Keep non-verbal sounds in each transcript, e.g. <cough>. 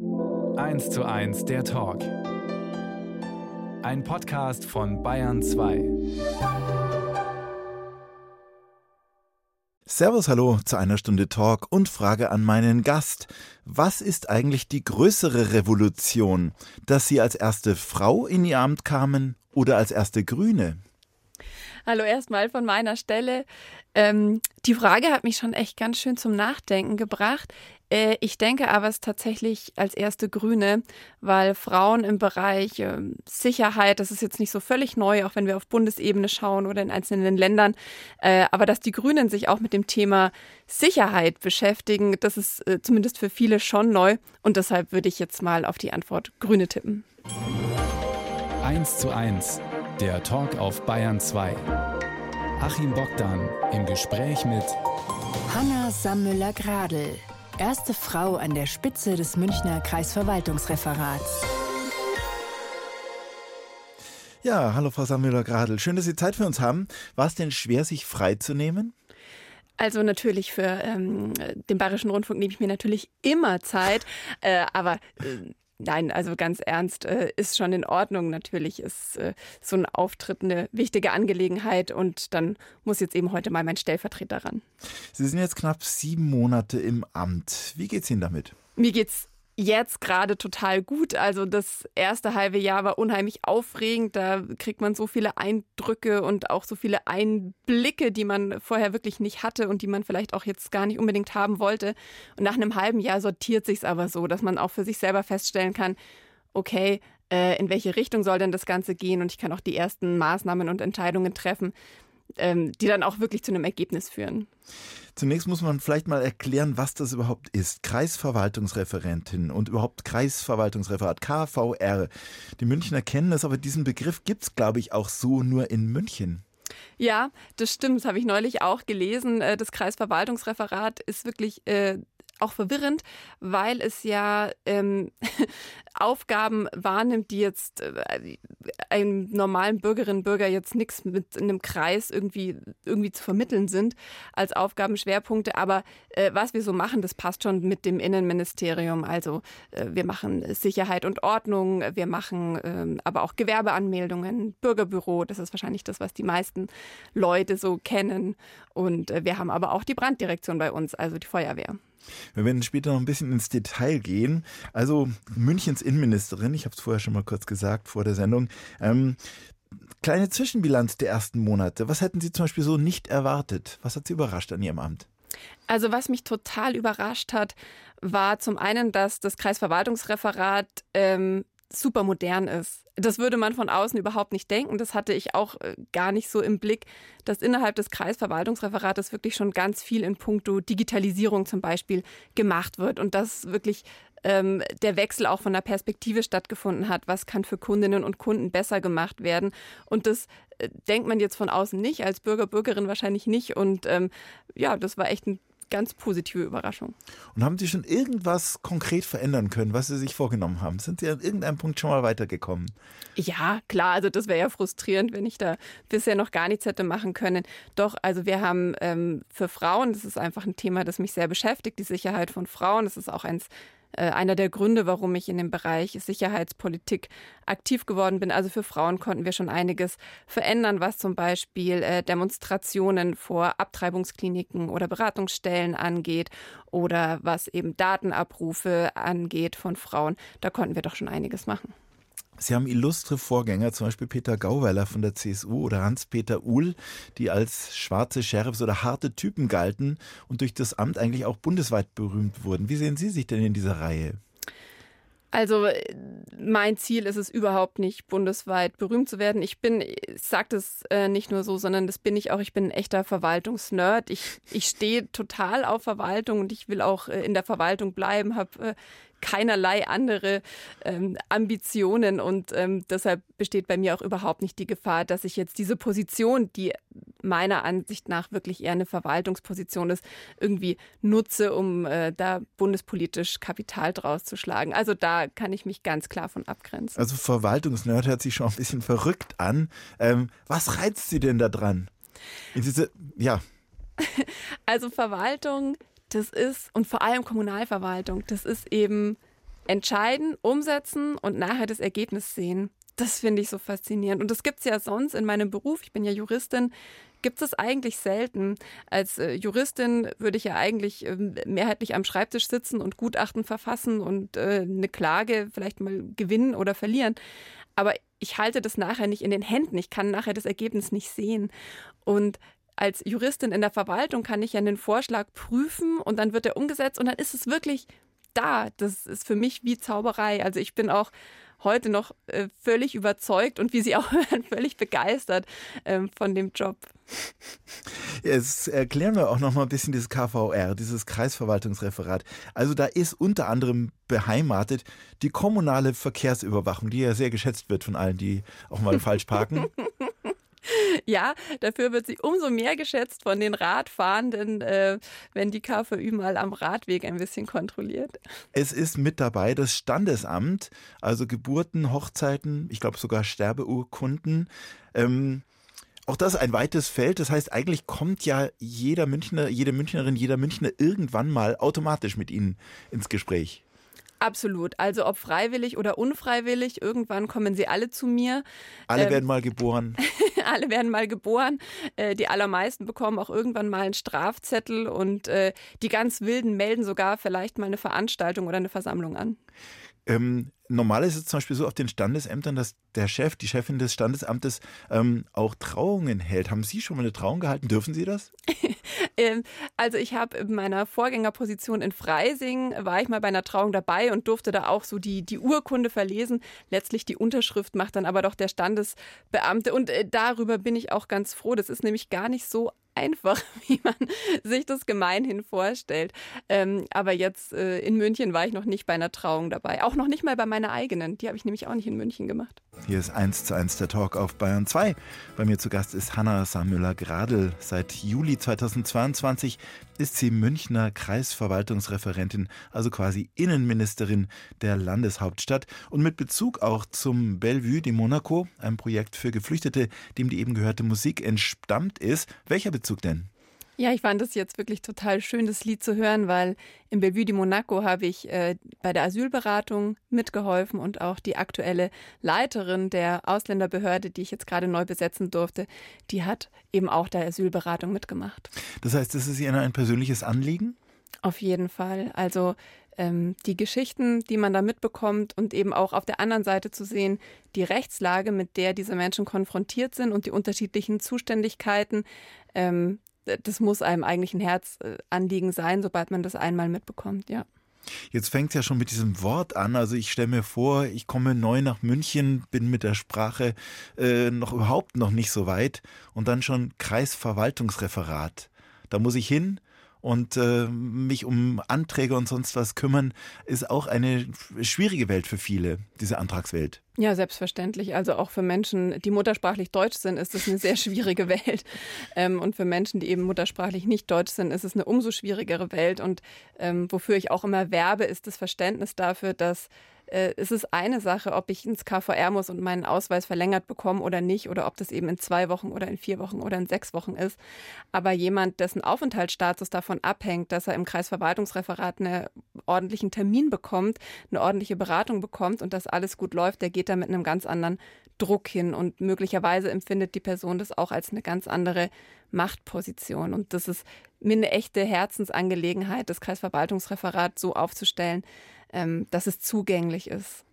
1 zu 1 der Talk. Ein Podcast von Bayern 2. Servus, hallo zu einer Stunde Talk und Frage an meinen Gast. Was ist eigentlich die größere Revolution? Dass Sie als erste Frau in Ihr Amt kamen oder als erste Grüne? Hallo erstmal von meiner Stelle. Ähm, die Frage hat mich schon echt ganz schön zum Nachdenken gebracht. Äh, ich denke aber es tatsächlich als erste Grüne, weil Frauen im Bereich äh, Sicherheit, das ist jetzt nicht so völlig neu, auch wenn wir auf Bundesebene schauen oder in einzelnen Ländern, äh, aber dass die Grünen sich auch mit dem Thema Sicherheit beschäftigen, das ist äh, zumindest für viele schon neu und deshalb würde ich jetzt mal auf die Antwort Grüne tippen. 1 zu 1, der Talk auf Bayern 2. Achim Bogdan im Gespräch mit Hanna Sammüller-Gradl, erste Frau an der Spitze des Münchner Kreisverwaltungsreferats. Ja, hallo Frau Sammüller-Gradl. Schön, dass Sie Zeit für uns haben. War es denn schwer, sich freizunehmen? Also natürlich für ähm, den Bayerischen Rundfunk nehme ich mir natürlich immer Zeit, <laughs> äh, aber äh, Nein, also ganz ernst, äh, ist schon in Ordnung. Natürlich ist äh, so ein Auftritt eine wichtige Angelegenheit und dann muss jetzt eben heute mal mein Stellvertreter ran. Sie sind jetzt knapp sieben Monate im Amt. Wie geht's Ihnen damit? Mir geht's jetzt gerade total gut. Also das erste halbe Jahr war unheimlich aufregend. Da kriegt man so viele Eindrücke und auch so viele Einblicke, die man vorher wirklich nicht hatte und die man vielleicht auch jetzt gar nicht unbedingt haben wollte. Und nach einem halben Jahr sortiert sich es aber so, dass man auch für sich selber feststellen kann, okay, äh, in welche Richtung soll denn das Ganze gehen? Und ich kann auch die ersten Maßnahmen und Entscheidungen treffen, ähm, die dann auch wirklich zu einem Ergebnis führen. Zunächst muss man vielleicht mal erklären, was das überhaupt ist. Kreisverwaltungsreferentin und überhaupt Kreisverwaltungsreferat, KVR. Die Münchner kennen das, aber diesen Begriff gibt es, glaube ich, auch so nur in München. Ja, das stimmt. Das habe ich neulich auch gelesen. Äh, das Kreisverwaltungsreferat ist wirklich äh, auch verwirrend, weil es ja ähm, <laughs> Aufgaben wahrnimmt, die jetzt äh, einem normalen Bürgerinnen und Bürger jetzt nichts mit einem Kreis irgendwie, irgendwie zu vermitteln sind als Aufgabenschwerpunkte. Aber äh, was wir so machen, das passt schon mit dem Innenministerium. Also äh, wir machen Sicherheit und Ordnung, wir machen ähm, aber auch Gewerbeanmeldungen, Bürgerbüro, das ist wahrscheinlich das, was die meisten Leute so kennen. Und äh, wir haben aber auch die Branddirektion bei uns, also die Feuerwehr. Wir werden später noch ein bisschen ins Detail gehen. Also Münchens Innenministerin, ich habe es vorher schon mal kurz gesagt vor der Sendung. Ähm, kleine Zwischenbilanz der ersten Monate. Was hätten Sie zum Beispiel so nicht erwartet? Was hat Sie überrascht an Ihrem Amt? Also was mich total überrascht hat, war zum einen, dass das Kreisverwaltungsreferat ähm, super modern ist. Das würde man von außen überhaupt nicht denken. Das hatte ich auch äh, gar nicht so im Blick, dass innerhalb des Kreisverwaltungsreferates wirklich schon ganz viel in puncto Digitalisierung zum Beispiel gemacht wird und dass wirklich ähm, der Wechsel auch von der Perspektive stattgefunden hat. Was kann für Kundinnen und Kunden besser gemacht werden? Und das äh, denkt man jetzt von außen nicht, als Bürger, Bürgerin wahrscheinlich nicht. Und ähm, ja, das war echt ein ganz positive Überraschung. Und haben Sie schon irgendwas konkret verändern können, was Sie sich vorgenommen haben? Sind Sie an irgendeinem Punkt schon mal weitergekommen? Ja, klar, also das wäre ja frustrierend, wenn ich da bisher noch gar nichts hätte machen können. Doch, also wir haben ähm, für Frauen, das ist einfach ein Thema, das mich sehr beschäftigt, die Sicherheit von Frauen. Das ist auch eins einer der Gründe, warum ich in dem Bereich Sicherheitspolitik aktiv geworden bin. Also für Frauen konnten wir schon einiges verändern, was zum Beispiel äh, Demonstrationen vor Abtreibungskliniken oder Beratungsstellen angeht oder was eben Datenabrufe angeht von Frauen. Da konnten wir doch schon einiges machen. Sie haben illustre Vorgänger, zum Beispiel Peter Gauweiler von der CSU oder Hans-Peter Uhl, die als schwarze Sheriffs oder harte Typen galten und durch das Amt eigentlich auch bundesweit berühmt wurden. Wie sehen Sie sich denn in dieser Reihe? Also mein Ziel ist es überhaupt nicht, bundesweit berühmt zu werden. Ich bin, ich sage das äh, nicht nur so, sondern das bin ich auch. Ich bin ein echter Verwaltungsnerd. Ich, ich stehe total auf Verwaltung und ich will auch äh, in der Verwaltung bleiben, habe äh, keinerlei andere ähm, Ambitionen und ähm, deshalb besteht bei mir auch überhaupt nicht die Gefahr, dass ich jetzt diese Position, die meiner Ansicht nach wirklich eher eine Verwaltungsposition ist, irgendwie nutze, um äh, da bundespolitisch Kapital draus zu schlagen. Also da kann ich mich ganz klar von abgrenzen. Also Verwaltungsnerd hört sich schon ein bisschen verrückt an. Ähm, was reizt Sie denn da dran? Diese, ja. <laughs> Also Verwaltung das ist, und vor allem Kommunalverwaltung, das ist eben entscheiden, umsetzen und nachher das Ergebnis sehen. Das finde ich so faszinierend. Und das gibt es ja sonst in meinem Beruf. Ich bin ja Juristin gibt es eigentlich selten. Als äh, Juristin würde ich ja eigentlich äh, mehrheitlich am Schreibtisch sitzen und Gutachten verfassen und äh, eine Klage vielleicht mal gewinnen oder verlieren. Aber ich halte das nachher nicht in den Händen. Ich kann nachher das Ergebnis nicht sehen. Und als Juristin in der Verwaltung kann ich ja einen Vorschlag prüfen und dann wird er umgesetzt und dann ist es wirklich da. Das ist für mich wie Zauberei. Also ich bin auch heute noch äh, völlig überzeugt und wie Sie auch <laughs> hören, völlig begeistert ähm, von dem Job. Jetzt erklären wir auch noch mal ein bisschen dieses KVR, dieses Kreisverwaltungsreferat. Also da ist unter anderem beheimatet die kommunale Verkehrsüberwachung, die ja sehr geschätzt wird von allen, die auch mal falsch parken. <laughs> <laughs> Ja, dafür wird sie umso mehr geschätzt von den Radfahrenden, äh, wenn die KVÜ mal am Radweg ein bisschen kontrolliert. Es ist mit dabei das Standesamt, also Geburten, Hochzeiten, ich glaube sogar Sterbeurkunden. Ähm, auch das ist ein weites Feld. Das heißt, eigentlich kommt ja jeder Münchner, jede Münchnerin, jeder Münchner irgendwann mal automatisch mit Ihnen ins Gespräch. Absolut. Also ob freiwillig oder unfreiwillig, irgendwann kommen sie alle zu mir. Alle ähm, werden mal geboren. <laughs> <laughs> alle werden mal geboren. Äh, die allermeisten bekommen auch irgendwann mal einen Strafzettel und äh, die ganz Wilden melden sogar vielleicht mal eine Veranstaltung oder eine Versammlung an. Ähm, normal ist es zum Beispiel so auf den Standesämtern, dass der Chef, die Chefin des Standesamtes ähm, auch Trauungen hält. Haben Sie schon mal eine Trauung gehalten? Dürfen Sie das? <laughs> Ähm, also ich habe in meiner Vorgängerposition in Freising, war ich mal bei einer Trauung dabei und durfte da auch so die, die Urkunde verlesen. Letztlich die Unterschrift macht dann aber doch der Standesbeamte. Und äh, darüber bin ich auch ganz froh. Das ist nämlich gar nicht so einfach, <laughs> wie man sich das gemeinhin vorstellt. Ähm, aber jetzt äh, in München war ich noch nicht bei einer Trauung dabei. Auch noch nicht mal bei meiner eigenen. Die habe ich nämlich auch nicht in München gemacht. Hier ist 1 zu 1 der Talk auf Bayern 2. Bei mir zu Gast ist Hanna Samüller-Gradl. Seit Juli 2022 ist sie Münchner Kreisverwaltungsreferentin, also quasi Innenministerin der Landeshauptstadt. Und mit Bezug auch zum Bellevue de Monaco, einem Projekt für Geflüchtete, dem die eben gehörte Musik entstammt ist. Welcher Bezug denn? Ja, ich fand es jetzt wirklich total schön, das Lied zu hören, weil im Bellevue de Monaco habe ich äh, bei der Asylberatung mitgeholfen und auch die aktuelle Leiterin der Ausländerbehörde, die ich jetzt gerade neu besetzen durfte, die hat eben auch der Asylberatung mitgemacht. Das heißt, das ist Ihnen ein persönliches Anliegen? Auf jeden Fall. Also ähm, die Geschichten, die man da mitbekommt und eben auch auf der anderen Seite zu sehen, die Rechtslage, mit der diese Menschen konfrontiert sind und die unterschiedlichen Zuständigkeiten, ähm, das muss einem eigentlich ein Herzanliegen sein, sobald man das einmal mitbekommt, ja. Jetzt fängt es ja schon mit diesem Wort an. Also ich stelle mir vor, ich komme neu nach München, bin mit der Sprache äh, noch überhaupt noch nicht so weit und dann schon Kreisverwaltungsreferat. Da muss ich hin, und äh, mich um Anträge und sonst was kümmern, ist auch eine schwierige Welt für viele, diese Antragswelt. Ja, selbstverständlich. Also auch für Menschen, die muttersprachlich deutsch sind, ist es eine sehr schwierige <laughs> Welt. Ähm, und für Menschen, die eben muttersprachlich nicht deutsch sind, ist es eine umso schwierigere Welt. Und ähm, wofür ich auch immer werbe, ist das Verständnis dafür, dass äh, es ist eine Sache, ob ich ins KVR muss und meinen Ausweis verlängert bekomme oder nicht, oder ob das eben in zwei Wochen oder in vier Wochen oder in sechs Wochen ist. Aber jemand, dessen Aufenthaltsstatus davon abhängt, dass er im Kreisverwaltungsreferat einen ordentlichen Termin bekommt, eine ordentliche Beratung bekommt und dass alles gut läuft, der geht da mit einem ganz anderen Druck hin und möglicherweise empfindet die Person das auch als eine ganz andere Machtposition. Und das ist mir eine echte Herzensangelegenheit, das Kreisverwaltungsreferat so aufzustellen, ähm, dass es zugänglich ist.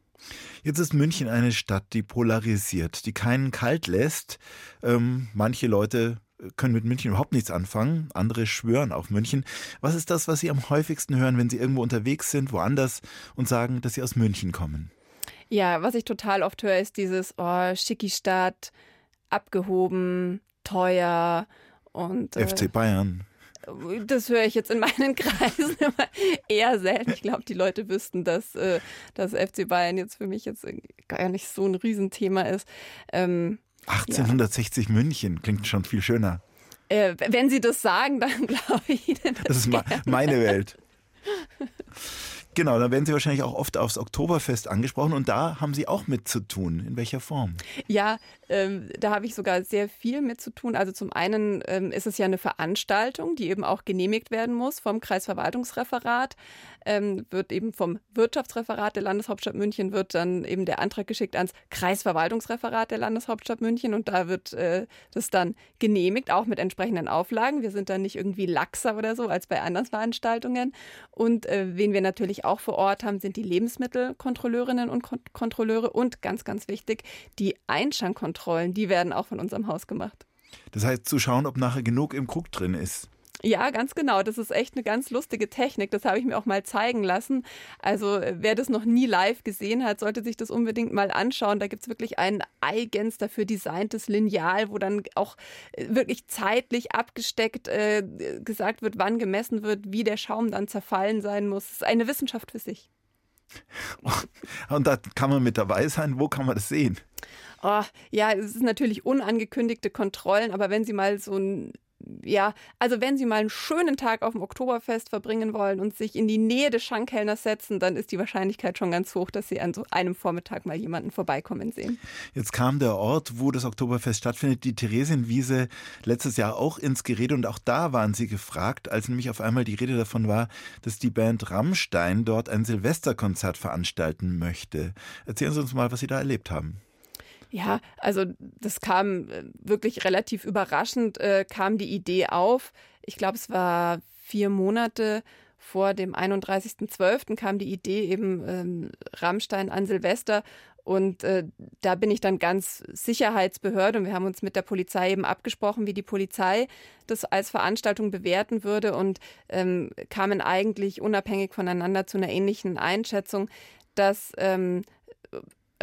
Jetzt ist München eine Stadt, die polarisiert, die keinen kalt lässt. Ähm, manche Leute können mit München überhaupt nichts anfangen, andere schwören auf München. Was ist das, was Sie am häufigsten hören, wenn Sie irgendwo unterwegs sind, woanders und sagen, dass Sie aus München kommen? Ja, was ich total oft höre, ist dieses, oh, schicki Stadt, abgehoben, teuer und. Äh, FC Bayern. Das höre ich jetzt in meinen <laughs> Kreisen immer eher selten. Ich glaube, die Leute wüssten, dass äh, das FC Bayern jetzt für mich jetzt gar nicht so ein Riesenthema ist. Ähm, 1860 ja. München klingt schon viel schöner. Äh, wenn Sie das sagen, dann <laughs> glaube ich Ihnen. Das, das ist meine Welt. <laughs> Genau, da werden Sie wahrscheinlich auch oft aufs Oktoberfest angesprochen und da haben Sie auch mit zu tun. In welcher Form? Ja, ähm, da habe ich sogar sehr viel mit zu tun. Also zum einen ähm, ist es ja eine Veranstaltung, die eben auch genehmigt werden muss vom Kreisverwaltungsreferat. Ähm, wird eben vom Wirtschaftsreferat der Landeshauptstadt München wird dann eben der Antrag geschickt ans Kreisverwaltungsreferat der Landeshauptstadt München und da wird äh, das dann genehmigt, auch mit entsprechenden Auflagen. Wir sind dann nicht irgendwie laxer oder so als bei anderen Veranstaltungen. Und äh, wen wir natürlich auch vor Ort haben, sind die Lebensmittelkontrolleurinnen und Kon Kontrolleure und ganz, ganz wichtig, die Einschankkontrollen, die werden auch von unserem Haus gemacht. Das heißt, zu schauen, ob nachher genug im Krug drin ist. Ja, ganz genau. Das ist echt eine ganz lustige Technik. Das habe ich mir auch mal zeigen lassen. Also wer das noch nie live gesehen hat, sollte sich das unbedingt mal anschauen. Da gibt es wirklich ein eigens dafür designtes Lineal, wo dann auch äh, wirklich zeitlich abgesteckt äh, gesagt wird, wann gemessen wird, wie der Schaum dann zerfallen sein muss. Das ist eine Wissenschaft für sich. <laughs> Und da kann man mit dabei sein. Wo kann man das sehen? Oh, ja, es ist natürlich unangekündigte Kontrollen, aber wenn Sie mal so ein ja, also wenn Sie mal einen schönen Tag auf dem Oktoberfest verbringen wollen und sich in die Nähe des Schankhellners setzen, dann ist die Wahrscheinlichkeit schon ganz hoch, dass Sie an so einem Vormittag mal jemanden vorbeikommen sehen. Jetzt kam der Ort, wo das Oktoberfest stattfindet, die Theresienwiese, letztes Jahr auch ins Gerede und auch da waren Sie gefragt, als nämlich auf einmal die Rede davon war, dass die Band Rammstein dort ein Silvesterkonzert veranstalten möchte. Erzählen Sie uns mal, was Sie da erlebt haben. Ja, also das kam äh, wirklich relativ überraschend, äh, kam die Idee auf. Ich glaube, es war vier Monate vor dem 31.12. kam die Idee eben ähm, Rammstein an Silvester und äh, da bin ich dann ganz Sicherheitsbehörde und wir haben uns mit der Polizei eben abgesprochen, wie die Polizei das als Veranstaltung bewerten würde und ähm, kamen eigentlich unabhängig voneinander zu einer ähnlichen Einschätzung, dass ähm,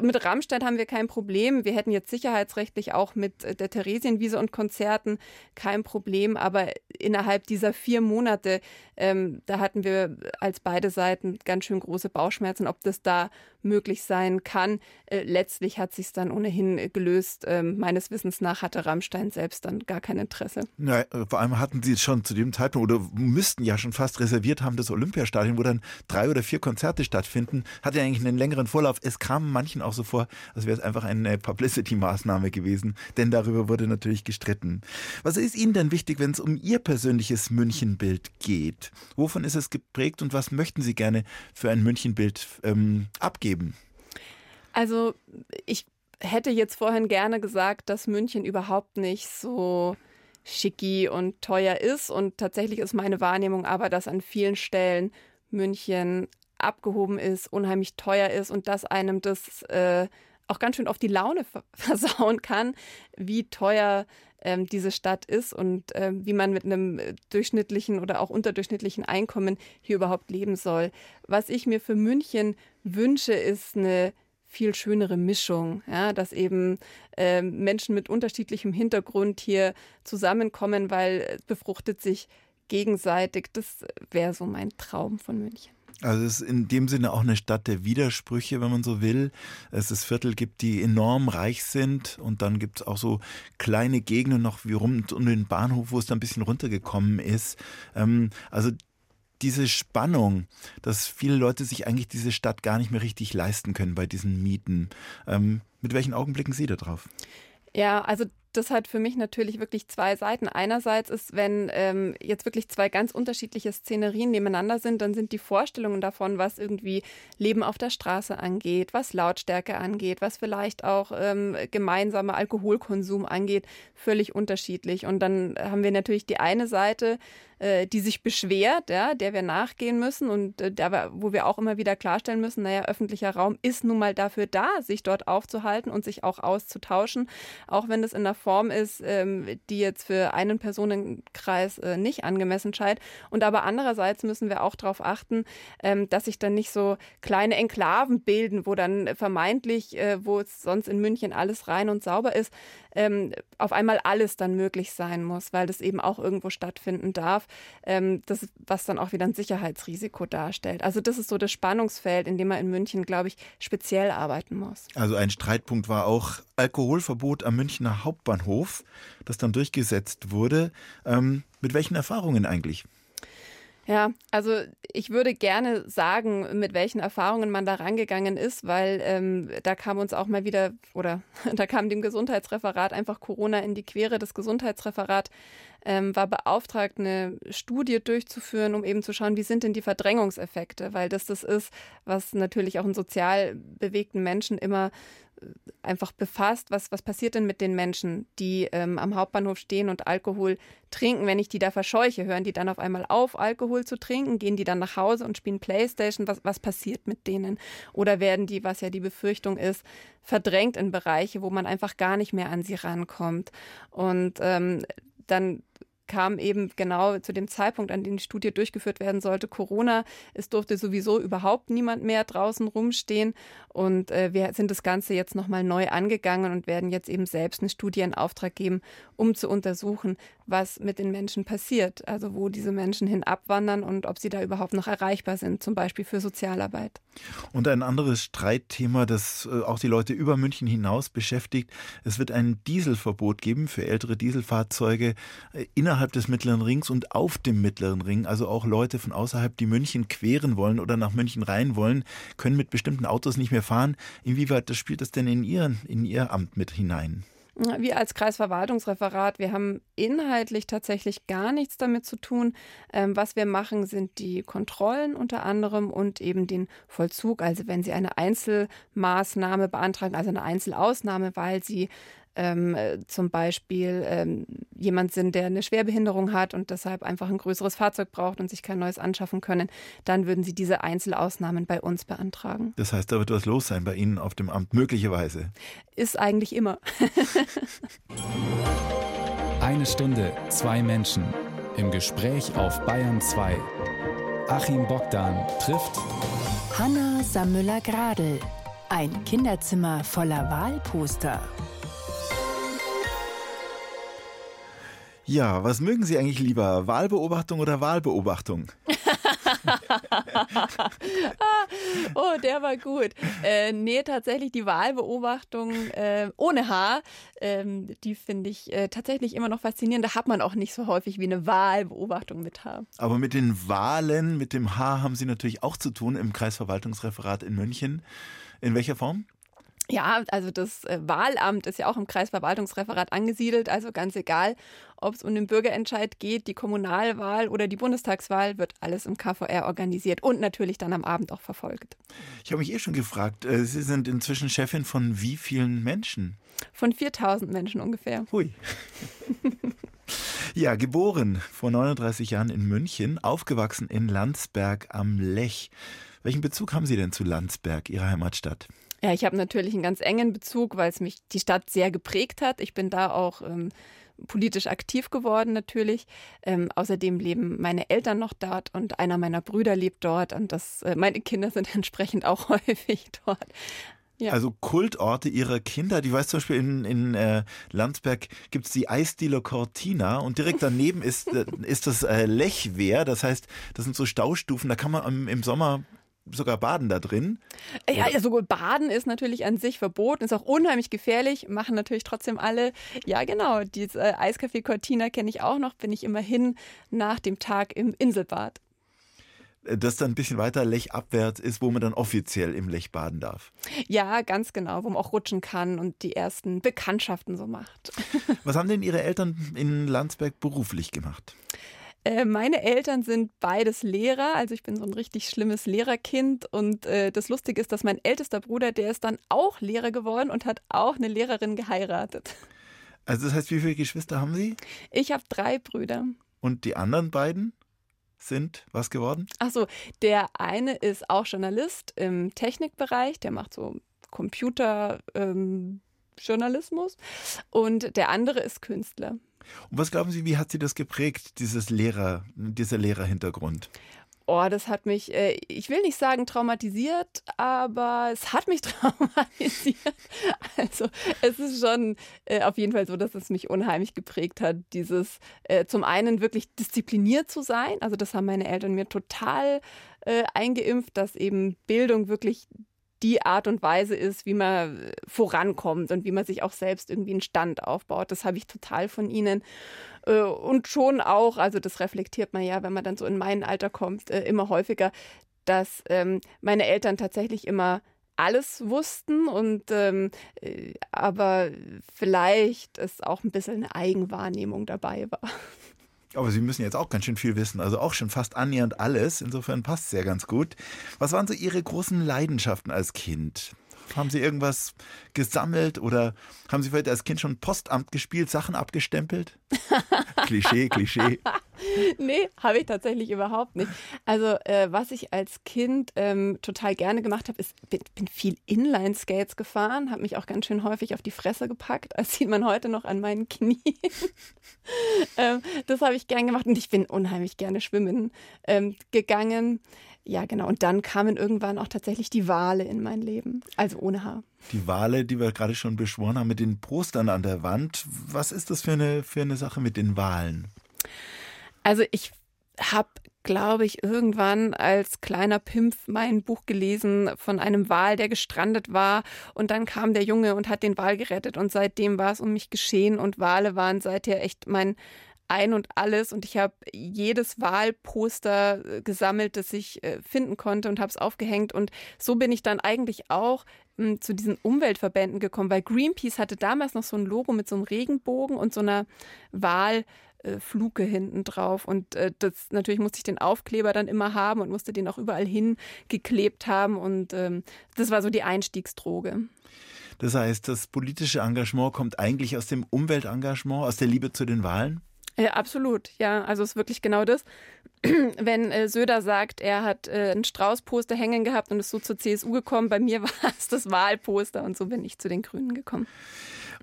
mit Rammstein haben wir kein Problem. Wir hätten jetzt sicherheitsrechtlich auch mit äh, der Theresienwiese und Konzerten kein Problem. Aber innerhalb dieser vier Monate, ähm, da hatten wir als beide Seiten ganz schön große Bauchschmerzen, ob das da möglich sein kann. Äh, letztlich hat sich dann ohnehin gelöst. Ähm, meines Wissens nach hatte Rammstein selbst dann gar kein Interesse. Ja, äh, vor allem hatten sie schon zu dem Zeitpunkt oder müssten ja schon fast reserviert haben, das Olympiastadion, wo dann drei oder vier Konzerte stattfinden. Hatte eigentlich einen längeren Vorlauf. Es kam manchen auch so vor, als wäre es einfach eine Publicity-Maßnahme gewesen, denn darüber wurde natürlich gestritten. Was ist Ihnen denn wichtig, wenn es um Ihr persönliches Münchenbild geht? Wovon ist es geprägt und was möchten Sie gerne für ein Münchenbild ähm, abgeben? Also ich hätte jetzt vorhin gerne gesagt, dass München überhaupt nicht so schicki und teuer ist. Und tatsächlich ist meine Wahrnehmung aber, dass an vielen Stellen München abgehoben ist, unheimlich teuer ist und dass einem das äh, auch ganz schön auf die Laune <laughs> versauen kann, wie teuer ähm, diese Stadt ist und äh, wie man mit einem durchschnittlichen oder auch unterdurchschnittlichen Einkommen hier überhaupt leben soll. Was ich mir für München wünsche, ist eine viel schönere Mischung, ja, dass eben äh, Menschen mit unterschiedlichem Hintergrund hier zusammenkommen, weil es befruchtet sich gegenseitig. Das wäre so mein Traum von München. Also es ist in dem Sinne auch eine Stadt der Widersprüche, wenn man so will. Es ist Viertel gibt, die enorm reich sind und dann gibt es auch so kleine Gegenden noch wie rund um den Bahnhof, wo es dann ein bisschen runtergekommen ist. Ähm, also diese Spannung, dass viele Leute sich eigentlich diese Stadt gar nicht mehr richtig leisten können bei diesen Mieten. Ähm, mit welchen Augen blicken Sie da drauf? Ja, also das hat für mich natürlich wirklich zwei Seiten. Einerseits ist, wenn ähm, jetzt wirklich zwei ganz unterschiedliche Szenerien nebeneinander sind, dann sind die Vorstellungen davon, was irgendwie Leben auf der Straße angeht, was Lautstärke angeht, was vielleicht auch ähm, gemeinsamer Alkoholkonsum angeht, völlig unterschiedlich. Und dann haben wir natürlich die eine Seite, äh, die sich beschwert, ja, der wir nachgehen müssen und äh, der, wo wir auch immer wieder klarstellen müssen, naja, öffentlicher Raum ist nun mal dafür da, sich dort aufzuhalten und sich auch auszutauschen, auch wenn es in einer Form ist, ähm, die jetzt für einen Personenkreis äh, nicht angemessen scheint. Und aber andererseits müssen wir auch darauf achten, ähm, dass sich dann nicht so kleine Enklaven bilden, wo dann vermeintlich, äh, wo es sonst in München alles rein und sauber ist, ähm, auf einmal alles dann möglich sein muss, weil das eben auch irgendwo stattfinden darf. Ähm, das, was dann auch wieder ein Sicherheitsrisiko darstellt. Also das ist so das Spannungsfeld, in dem man in München, glaube ich, speziell arbeiten muss. Also ein Streitpunkt war auch Alkoholverbot am Münchner Hauptbahnhof, das dann durchgesetzt wurde. Ähm, mit welchen Erfahrungen eigentlich? Ja, also ich würde gerne sagen, mit welchen Erfahrungen man da rangegangen ist, weil ähm, da kam uns auch mal wieder, oder <laughs> da kam dem Gesundheitsreferat einfach Corona in die Quere. Das Gesundheitsreferat ähm, war beauftragt, eine Studie durchzuführen, um eben zu schauen, wie sind denn die Verdrängungseffekte, weil das das ist, was natürlich auch einen sozial bewegten Menschen immer einfach befasst, was, was passiert denn mit den Menschen, die ähm, am Hauptbahnhof stehen und Alkohol trinken, wenn ich die da verscheuche, hören die dann auf einmal auf, Alkohol zu trinken, gehen die dann nach Hause und spielen Playstation, was, was passiert mit denen? Oder werden die, was ja die Befürchtung ist, verdrängt in Bereiche, wo man einfach gar nicht mehr an sie rankommt? Und ähm, dann kam eben genau zu dem Zeitpunkt, an dem die Studie durchgeführt werden sollte, Corona. Es durfte sowieso überhaupt niemand mehr draußen rumstehen. Und äh, wir sind das Ganze jetzt nochmal neu angegangen und werden jetzt eben selbst eine Studie in Auftrag geben, um zu untersuchen, was mit den Menschen passiert. Also wo diese Menschen hin abwandern und ob sie da überhaupt noch erreichbar sind, zum Beispiel für Sozialarbeit. Und ein anderes Streitthema, das äh, auch die Leute über München hinaus beschäftigt. Es wird ein Dieselverbot geben für ältere Dieselfahrzeuge äh, innerhalb des Mittleren Rings und auf dem Mittleren Ring. Also auch Leute von außerhalb, die München queren wollen oder nach München rein wollen, können mit bestimmten Autos nicht mehr fahren. Inwieweit das spielt das denn in, Ihren, in Ihr Amt mit hinein? Wir als Kreisverwaltungsreferat, wir haben inhaltlich tatsächlich gar nichts damit zu tun. Ähm, was wir machen, sind die Kontrollen unter anderem und eben den Vollzug. Also wenn Sie eine Einzelmaßnahme beantragen, also eine Einzelausnahme, weil Sie ähm, äh, zum Beispiel ähm, jemand sind, der eine Schwerbehinderung hat und deshalb einfach ein größeres Fahrzeug braucht und sich kein neues anschaffen können, dann würden Sie diese Einzelausnahmen bei uns beantragen. Das heißt, da wird was los sein bei Ihnen auf dem Amt, möglicherweise. Ist eigentlich immer. <laughs> Eine Stunde, zwei Menschen. Im Gespräch auf Bayern 2. Achim Bogdan trifft Hanna Sammüller-Gradl. Ein Kinderzimmer voller Wahlposter. Ja, was mögen Sie eigentlich lieber? Wahlbeobachtung oder Wahlbeobachtung? <laughs> oh, der war gut. Äh, nee, tatsächlich die Wahlbeobachtung äh, ohne Haar, ähm, die finde ich äh, tatsächlich immer noch faszinierend. Da hat man auch nicht so häufig wie eine Wahlbeobachtung mit Haar. Aber mit den Wahlen, mit dem Haar haben Sie natürlich auch zu tun im Kreisverwaltungsreferat in München. In welcher Form? Ja, also das äh, Wahlamt ist ja auch im Kreisverwaltungsreferat angesiedelt. Also ganz egal, ob es um den Bürgerentscheid geht, die Kommunalwahl oder die Bundestagswahl, wird alles im KVR organisiert und natürlich dann am Abend auch verfolgt. Ich habe mich eh schon gefragt, äh, Sie sind inzwischen Chefin von wie vielen Menschen? Von 4000 Menschen ungefähr. Hui. <laughs> ja, geboren vor 39 Jahren in München, aufgewachsen in Landsberg am Lech. Welchen Bezug haben Sie denn zu Landsberg, Ihrer Heimatstadt? Ja, ich habe natürlich einen ganz engen Bezug, weil es mich die Stadt sehr geprägt hat. Ich bin da auch ähm, politisch aktiv geworden natürlich. Ähm, außerdem leben meine Eltern noch dort und einer meiner Brüder lebt dort und das, äh, meine Kinder sind <laughs> entsprechend auch häufig dort. Ja. Also Kultorte ihrer Kinder. Die weiß zum Beispiel in, in äh, Landsberg gibt es die Eisdiele Cortina und direkt daneben ist, <laughs> äh, ist das äh, Lechwehr. Das heißt, das sind so Staustufen. Da kann man im, im Sommer sogar baden da drin? Ja, also gut, baden ist natürlich an sich verboten, ist auch unheimlich gefährlich, machen natürlich trotzdem alle. Ja, genau, dieses äh, Eiscafé Cortina kenne ich auch noch, bin ich immerhin nach dem Tag im Inselbad. Äh, das dann ein bisschen weiter lechabwärts ist, wo man dann offiziell im Lech baden darf. Ja, ganz genau, wo man auch rutschen kann und die ersten Bekanntschaften so macht. <laughs> Was haben denn Ihre Eltern in Landsberg beruflich gemacht? Äh, meine Eltern sind beides Lehrer, also ich bin so ein richtig schlimmes Lehrerkind und äh, das Lustige ist, dass mein ältester Bruder, der ist dann auch Lehrer geworden und hat auch eine Lehrerin geheiratet. Also das heißt, wie viele Geschwister haben Sie? Ich habe drei Brüder. Und die anderen beiden sind was geworden? Ach so, der eine ist auch Journalist im Technikbereich, der macht so Computerjournalismus ähm, und der andere ist Künstler. Und was glauben Sie, wie hat Sie das geprägt, dieses Lehrer, dieser Lehrerhintergrund? Oh, das hat mich, äh, ich will nicht sagen traumatisiert, aber es hat mich <laughs> traumatisiert. Also es ist schon äh, auf jeden Fall so, dass es mich unheimlich geprägt hat, dieses äh, zum einen wirklich diszipliniert zu sein. Also das haben meine Eltern mir total eingeimpft, dass eben Bildung wirklich die Art und Weise ist, wie man äh, vorankommt und wie man sich auch selbst irgendwie einen Stand aufbaut. Das habe ich total von ihnen. Äh, und schon auch, also das reflektiert man ja, wenn man dann so in mein Alter kommt, äh, immer häufiger, dass ähm, meine Eltern tatsächlich immer alles wussten und ähm, aber vielleicht ist auch ein bisschen eine Eigenwahrnehmung dabei war. Aber Sie müssen jetzt auch ganz schön viel wissen, also auch schon fast annähernd alles. Insofern passt es ja ganz gut. Was waren so Ihre großen Leidenschaften als Kind? Haben Sie irgendwas gesammelt oder haben Sie vielleicht als Kind schon Postamt gespielt, Sachen abgestempelt? <laughs> Klischee, Klischee. <laughs> nee, habe ich tatsächlich überhaupt nicht. Also, äh, was ich als Kind ähm, total gerne gemacht habe, ist, bin, bin viel Inline-Skates gefahren, habe mich auch ganz schön häufig auf die Fresse gepackt. Das sieht man heute noch an meinen Knien. <laughs> ähm, das habe ich gern gemacht und ich bin unheimlich gerne schwimmen ähm, gegangen. Ja, genau. Und dann kamen irgendwann auch tatsächlich die Wale in mein Leben. Also ohne Haar. Die Wale, die wir gerade schon beschworen haben, mit den Postern an der Wand. Was ist das für eine, für eine Sache mit den Walen? Also ich habe, glaube ich, irgendwann als kleiner Pimpf mein Buch gelesen von einem Wal, der gestrandet war. Und dann kam der Junge und hat den Wal gerettet. Und seitdem war es um mich geschehen. Und Wale waren seither echt mein ein und alles und ich habe jedes Wahlposter äh, gesammelt, das ich äh, finden konnte und habe es aufgehängt und so bin ich dann eigentlich auch hm, zu diesen Umweltverbänden gekommen, weil Greenpeace hatte damals noch so ein Logo mit so einem Regenbogen und so einer Wahlfluke hinten drauf. Und äh, das natürlich musste ich den Aufkleber dann immer haben und musste den auch überall hingeklebt haben. Und ähm, das war so die Einstiegsdroge. Das heißt, das politische Engagement kommt eigentlich aus dem Umweltengagement, aus der Liebe zu den Wahlen? Ja, absolut. Ja, also es ist wirklich genau das. <clears throat> Wenn äh, Söder sagt, er hat äh, ein Strauß-Poster hängen gehabt und ist so zur CSU gekommen, bei mir <laughs> war es das Wahlposter und so bin ich zu den Grünen gekommen.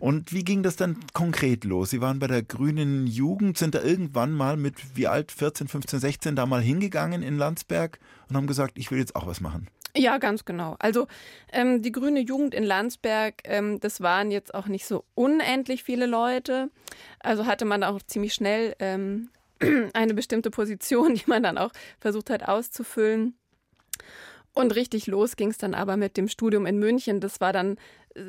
Und wie ging das dann konkret los? Sie waren bei der Grünen Jugend, sind da irgendwann mal mit wie alt, 14, 15, 16 da mal hingegangen in Landsberg und haben gesagt, ich will jetzt auch was machen. Ja, ganz genau. Also ähm, die grüne Jugend in Landsberg, ähm, das waren jetzt auch nicht so unendlich viele Leute. Also hatte man auch ziemlich schnell ähm, <clears throat> eine bestimmte Position, die man dann auch versucht hat auszufüllen. Und richtig los ging es dann aber mit dem Studium in München. Das war dann,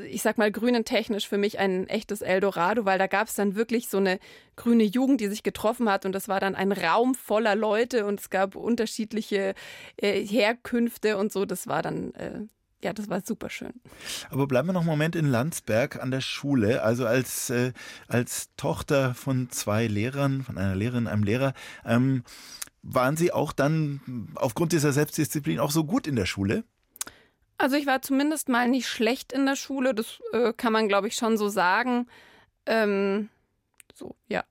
ich sag mal, grünentechnisch für mich ein echtes Eldorado, weil da gab es dann wirklich so eine grüne Jugend, die sich getroffen hat. Und das war dann ein Raum voller Leute und es gab unterschiedliche äh, Herkünfte und so. Das war dann. Äh, ja, das war super schön. Aber bleiben wir noch einen Moment in Landsberg an der Schule. Also als, äh, als Tochter von zwei Lehrern, von einer Lehrerin, einem Lehrer, ähm, waren Sie auch dann aufgrund dieser Selbstdisziplin auch so gut in der Schule? Also ich war zumindest mal nicht schlecht in der Schule, das äh, kann man, glaube ich, schon so sagen. Ähm, so, ja.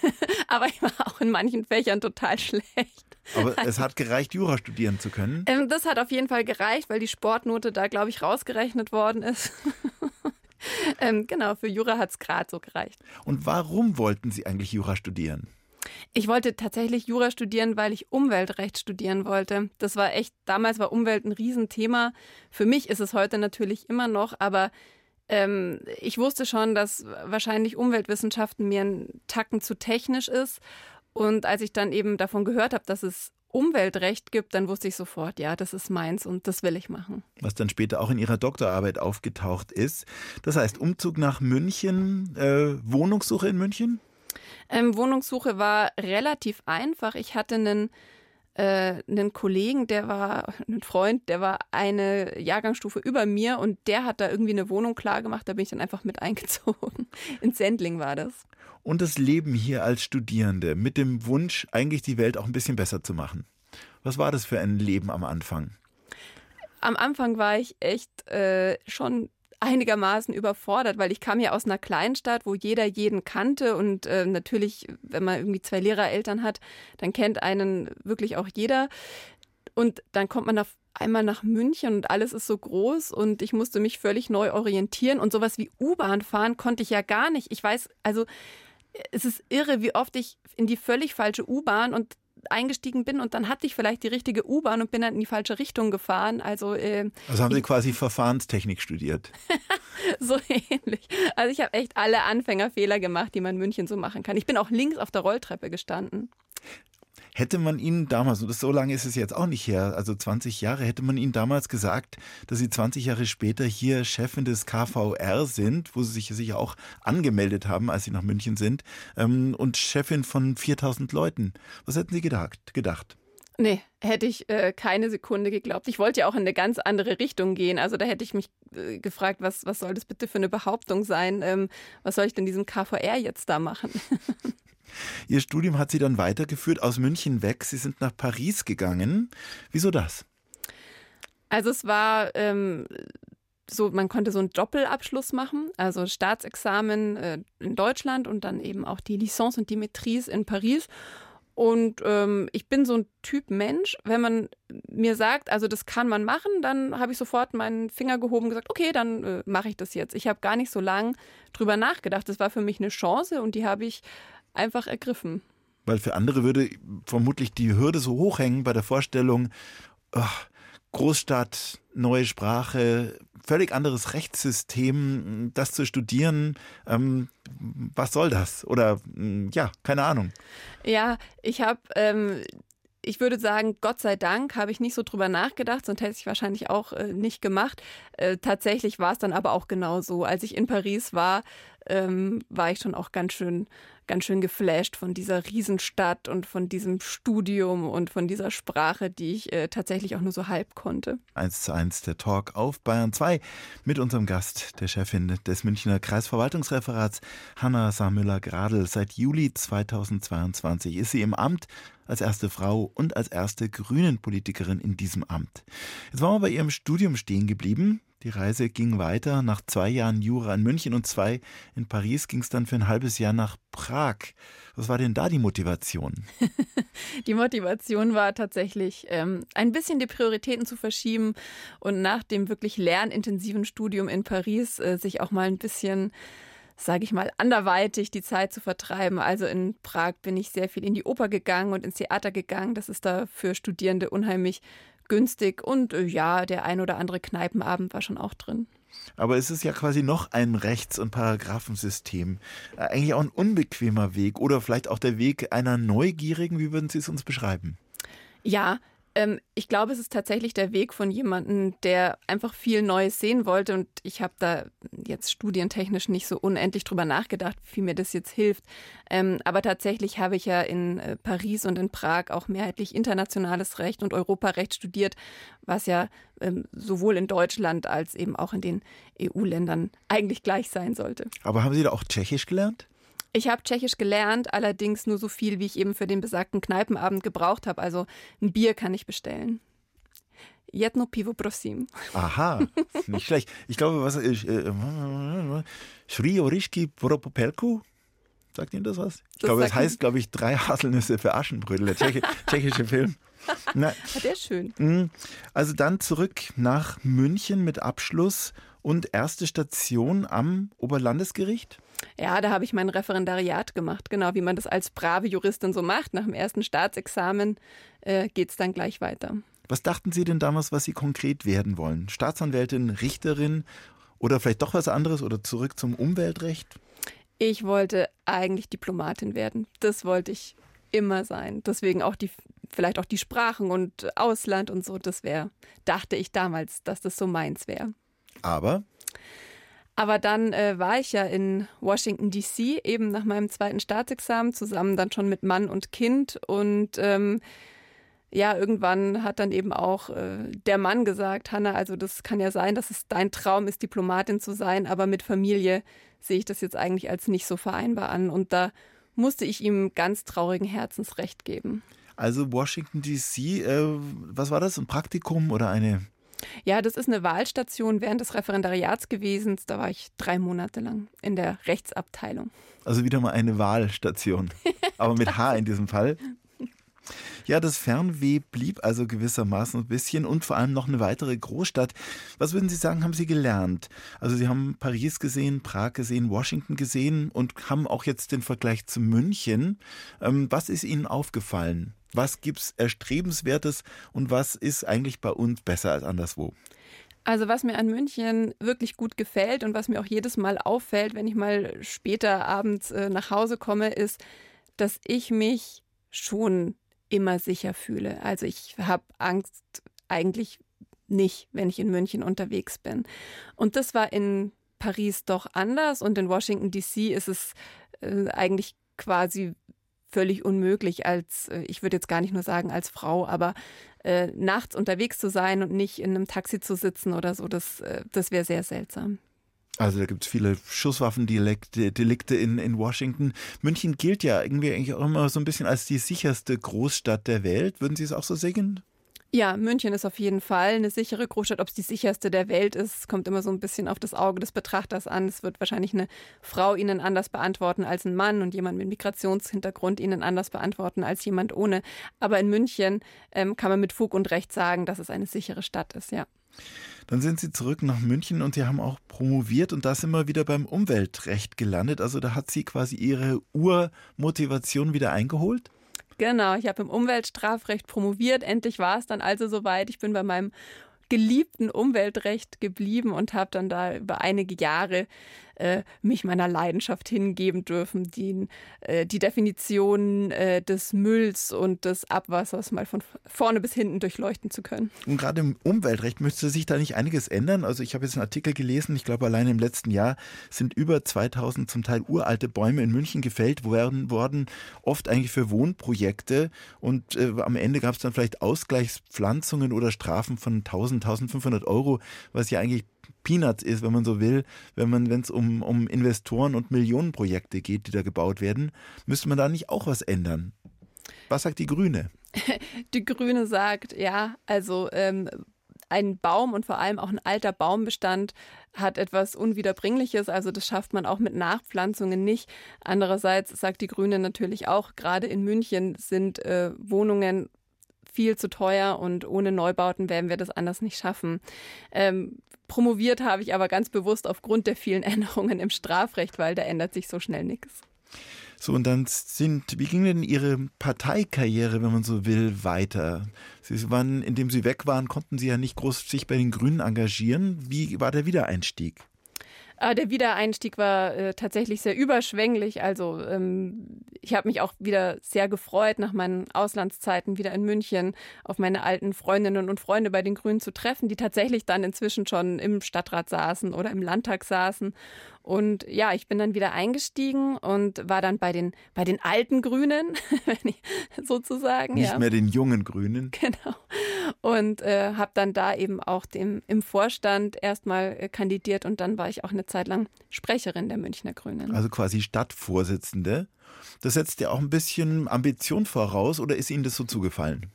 <laughs> Aber ich war auch in manchen Fächern total schlecht. Aber es hat gereicht, Jura studieren zu können? Ähm, das hat auf jeden Fall gereicht, weil die Sportnote da, glaube ich, rausgerechnet worden ist. <laughs> ähm, genau, für Jura hat es gerade so gereicht. Und warum wollten Sie eigentlich Jura studieren? Ich wollte tatsächlich Jura studieren, weil ich Umweltrecht studieren wollte. Das war echt, damals war Umwelt ein Riesenthema. Für mich ist es heute natürlich immer noch, aber ähm, ich wusste schon, dass wahrscheinlich Umweltwissenschaften mir ein Tacken zu technisch ist. Und als ich dann eben davon gehört habe, dass es Umweltrecht gibt, dann wusste ich sofort, ja, das ist meins und das will ich machen. Was dann später auch in Ihrer Doktorarbeit aufgetaucht ist. Das heißt, Umzug nach München, äh, Wohnungssuche in München? Ähm, Wohnungssuche war relativ einfach. Ich hatte einen, äh, einen Kollegen, der war, <laughs> ein Freund, der war eine Jahrgangsstufe über mir und der hat da irgendwie eine Wohnung klar gemacht. Da bin ich dann einfach mit <laughs> eingezogen. In Sendling war das. Und das Leben hier als Studierende mit dem Wunsch, eigentlich die Welt auch ein bisschen besser zu machen. Was war das für ein Leben am Anfang? Am Anfang war ich echt äh, schon einigermaßen überfordert, weil ich kam ja aus einer Kleinstadt, wo jeder jeden kannte und äh, natürlich, wenn man irgendwie zwei Lehrereltern hat, dann kennt einen wirklich auch jeder. Und dann kommt man auf einmal nach München und alles ist so groß und ich musste mich völlig neu orientieren und sowas wie U-Bahn fahren konnte ich ja gar nicht. Ich weiß, also es ist irre, wie oft ich in die völlig falsche U-Bahn und eingestiegen bin und dann hatte ich vielleicht die richtige U-Bahn und bin dann in die falsche Richtung gefahren. Also, äh, also haben Sie quasi Verfahrenstechnik studiert. <laughs> so ähnlich. Also ich habe echt alle Anfängerfehler gemacht, die man in München so machen kann. Ich bin auch links auf der Rolltreppe gestanden. Hätte man Ihnen damals, und das so lange ist es jetzt auch nicht her, also 20 Jahre, hätte man Ihnen damals gesagt, dass Sie 20 Jahre später hier Chefin des KVR sind, wo Sie sich sicher auch angemeldet haben, als Sie nach München sind, ähm, und Chefin von 4000 Leuten. Was hätten Sie gedacht? gedacht? Nee, hätte ich äh, keine Sekunde geglaubt. Ich wollte ja auch in eine ganz andere Richtung gehen. Also da hätte ich mich äh, gefragt, was, was soll das bitte für eine Behauptung sein? Ähm, was soll ich denn diesem KVR jetzt da machen? <laughs> Ihr Studium hat Sie dann weitergeführt aus München weg. Sie sind nach Paris gegangen. Wieso das? Also es war ähm, so, man konnte so einen Doppelabschluss machen, also Staatsexamen äh, in Deutschland und dann eben auch die Licence und die Maîtrise in Paris. Und ähm, ich bin so ein Typ Mensch, wenn man mir sagt, also das kann man machen, dann habe ich sofort meinen Finger gehoben und gesagt, okay, dann äh, mache ich das jetzt. Ich habe gar nicht so lange drüber nachgedacht. Das war für mich eine Chance und die habe ich einfach ergriffen. Weil für andere würde vermutlich die Hürde so hoch hängen bei der Vorstellung, oh, Großstadt, neue Sprache, völlig anderes Rechtssystem, das zu studieren, ähm, was soll das? Oder mm, ja, keine Ahnung. Ja, ich habe, ähm, ich würde sagen, Gott sei Dank habe ich nicht so drüber nachgedacht, sonst hätte ich wahrscheinlich auch äh, nicht gemacht. Äh, tatsächlich war es dann aber auch genau so. Als ich in Paris war, ähm, war ich schon auch ganz schön ganz schön geflasht von dieser Riesenstadt und von diesem Studium und von dieser Sprache, die ich äh, tatsächlich auch nur so halb konnte. Eins zu eins der Talk auf Bayern 2 mit unserem Gast, der Chefin des Münchner Kreisverwaltungsreferats, Hanna Samüller-Gradl. Seit Juli 2022 ist sie im Amt als erste Frau und als erste Grünen-Politikerin in diesem Amt. Jetzt waren wir bei ihrem Studium stehen geblieben. Die Reise ging weiter. Nach zwei Jahren Jura in München und zwei in Paris ging es dann für ein halbes Jahr nach Prag. Was war denn da die Motivation? <laughs> die Motivation war tatsächlich, ähm, ein bisschen die Prioritäten zu verschieben und nach dem wirklich lernintensiven Studium in Paris äh, sich auch mal ein bisschen sage ich mal, anderweitig die Zeit zu vertreiben. Also in Prag bin ich sehr viel in die Oper gegangen und ins Theater gegangen. Das ist da für Studierende unheimlich günstig und äh, ja, der ein oder andere Kneipenabend war schon auch drin. Aber es ist ja quasi noch ein Rechts- und Paragraphensystem. Äh, eigentlich auch ein unbequemer Weg oder vielleicht auch der Weg einer Neugierigen. Wie würden Sie es uns beschreiben? Ja, ähm, ich glaube, es ist tatsächlich der Weg von jemandem, der einfach viel Neues sehen wollte. Und ich habe da jetzt studientechnisch nicht so unendlich drüber nachgedacht, wie mir das jetzt hilft. Ähm, aber tatsächlich habe ich ja in äh, Paris und in Prag auch mehrheitlich internationales Recht und Europarecht studiert, was ja ähm, sowohl in Deutschland als eben auch in den EU-Ländern eigentlich gleich sein sollte. Aber haben Sie da auch Tschechisch gelernt? Ich habe Tschechisch gelernt, allerdings nur so viel, wie ich eben für den besagten Kneipenabend gebraucht habe. Also ein Bier kann ich bestellen. Jedno pivo prosim. Aha, nicht schlecht. Ich glaube, was ist äh, Shri Orischki Propopelku? Sagt Ihnen das was? Ich das glaube, es heißt, glaube ich, drei Haselnüsse für Aschenbrödel, der Tschechi <laughs> tschechische Film. Na, der ist schön. Mhm. Also dann zurück nach München mit Abschluss und erste Station am Oberlandesgericht? Ja, da habe ich mein Referendariat gemacht, genau wie man das als brave Juristin so macht. Nach dem ersten Staatsexamen äh, geht es dann gleich weiter. Was dachten Sie denn damals, was Sie konkret werden wollen? Staatsanwältin, Richterin oder vielleicht doch was anderes oder zurück zum Umweltrecht? Ich wollte eigentlich Diplomatin werden. Das wollte ich immer sein. Deswegen auch die, vielleicht auch die Sprachen und Ausland und so. Das wäre, dachte ich damals, dass das so meins wäre. Aber aber dann äh, war ich ja in Washington, DC, eben nach meinem zweiten Staatsexamen, zusammen dann schon mit Mann und Kind. Und ähm, ja, irgendwann hat dann eben auch äh, der Mann gesagt, Hanna, also das kann ja sein, dass es dein Traum ist, Diplomatin zu sein, aber mit Familie sehe ich das jetzt eigentlich als nicht so vereinbar an. Und da musste ich ihm ganz traurigen Herzens recht geben. Also Washington, DC, äh, was war das? Ein Praktikum oder eine ja, das ist eine Wahlstation während des Referendariats gewesen. Da war ich drei Monate lang in der Rechtsabteilung. Also wieder mal eine Wahlstation, aber mit <laughs> H in diesem Fall. Ja, das Fernweh blieb also gewissermaßen ein bisschen und vor allem noch eine weitere Großstadt. Was würden Sie sagen, haben Sie gelernt? Also Sie haben Paris gesehen, Prag gesehen, Washington gesehen und haben auch jetzt den Vergleich zu München. Ähm, was ist Ihnen aufgefallen? Was gibt es Erstrebenswertes und was ist eigentlich bei uns besser als anderswo? Also was mir an München wirklich gut gefällt und was mir auch jedes Mal auffällt, wenn ich mal später abends äh, nach Hause komme, ist, dass ich mich schon immer sicher fühle. Also ich habe Angst eigentlich nicht, wenn ich in München unterwegs bin. Und das war in Paris doch anders und in Washington DC ist es äh, eigentlich quasi völlig unmöglich als, äh, ich würde jetzt gar nicht nur sagen als Frau, aber äh, nachts unterwegs zu sein und nicht in einem Taxi zu sitzen oder so, das, äh, das wäre sehr seltsam. Also da gibt es viele Schusswaffendelikte in, in Washington. München gilt ja irgendwie eigentlich auch immer so ein bisschen als die sicherste Großstadt der Welt. Würden Sie es auch so sehen? Ja, München ist auf jeden Fall eine sichere Großstadt. Ob es die sicherste der Welt ist, kommt immer so ein bisschen auf das Auge des Betrachters an. Es wird wahrscheinlich eine Frau Ihnen anders beantworten als ein Mann und jemand mit Migrationshintergrund Ihnen anders beantworten als jemand ohne. Aber in München ähm, kann man mit Fug und Recht sagen, dass es eine sichere Stadt ist, ja. Dann sind Sie zurück nach München und Sie haben auch promoviert und da sind wir wieder beim Umweltrecht gelandet. Also da hat Sie quasi Ihre Urmotivation wieder eingeholt? Genau, ich habe im Umweltstrafrecht promoviert. Endlich war es dann also soweit. Ich bin bei meinem geliebten Umweltrecht geblieben und habe dann da über einige Jahre äh, mich meiner Leidenschaft hingeben dürfen, die, äh, die Definition äh, des Mülls und des Abwassers mal von vorne bis hinten durchleuchten zu können. Und gerade im Umweltrecht müsste sich da nicht einiges ändern. Also ich habe jetzt einen Artikel gelesen, ich glaube allein im letzten Jahr sind über 2000 zum Teil uralte Bäume in München gefällt worden, worden oft eigentlich für Wohnprojekte und äh, am Ende gab es dann vielleicht Ausgleichspflanzungen oder Strafen von 1000, 1500 Euro, was ja eigentlich Peanuts ist, wenn man so will, wenn man, wenn es um, um Investoren und Millionenprojekte geht, die da gebaut werden, müsste man da nicht auch was ändern? Was sagt die Grüne? <laughs> Die Grüne sagt, ja, also ähm, ein Baum und vor allem auch ein alter Baumbestand hat etwas Unwiederbringliches, also das schafft man auch mit Nachpflanzungen nicht. Andererseits sagt die Grüne natürlich auch, gerade in München sind äh, Wohnungen viel zu teuer und ohne Neubauten werden wir das anders nicht schaffen. Ähm, promoviert habe ich aber ganz bewusst aufgrund der vielen <laughs> Änderungen im Strafrecht, weil da ändert sich so schnell nichts. So, und dann sind, wie ging denn Ihre Parteikarriere, wenn man so will, weiter? Sie waren, indem Sie weg waren, konnten Sie ja nicht groß sich bei den Grünen engagieren. Wie war der Wiedereinstieg? Ah, der Wiedereinstieg war äh, tatsächlich sehr überschwänglich. Also ähm, ich habe mich auch wieder sehr gefreut, nach meinen Auslandszeiten wieder in München auf meine alten Freundinnen und Freunde bei den Grünen zu treffen, die tatsächlich dann inzwischen schon im Stadtrat saßen oder im Landtag saßen. Und ja, ich bin dann wieder eingestiegen und war dann bei den, bei den alten Grünen, <laughs> sozusagen. Nicht ja. mehr den jungen Grünen. <laughs> Genau. Und äh, habe dann da eben auch dem, im Vorstand erstmal äh, kandidiert und dann war ich auch eine Zeit lang Sprecherin der Münchner Grünen. Also quasi Stadtvorsitzende. Das setzt ja auch ein bisschen Ambition voraus oder ist Ihnen das so zugefallen?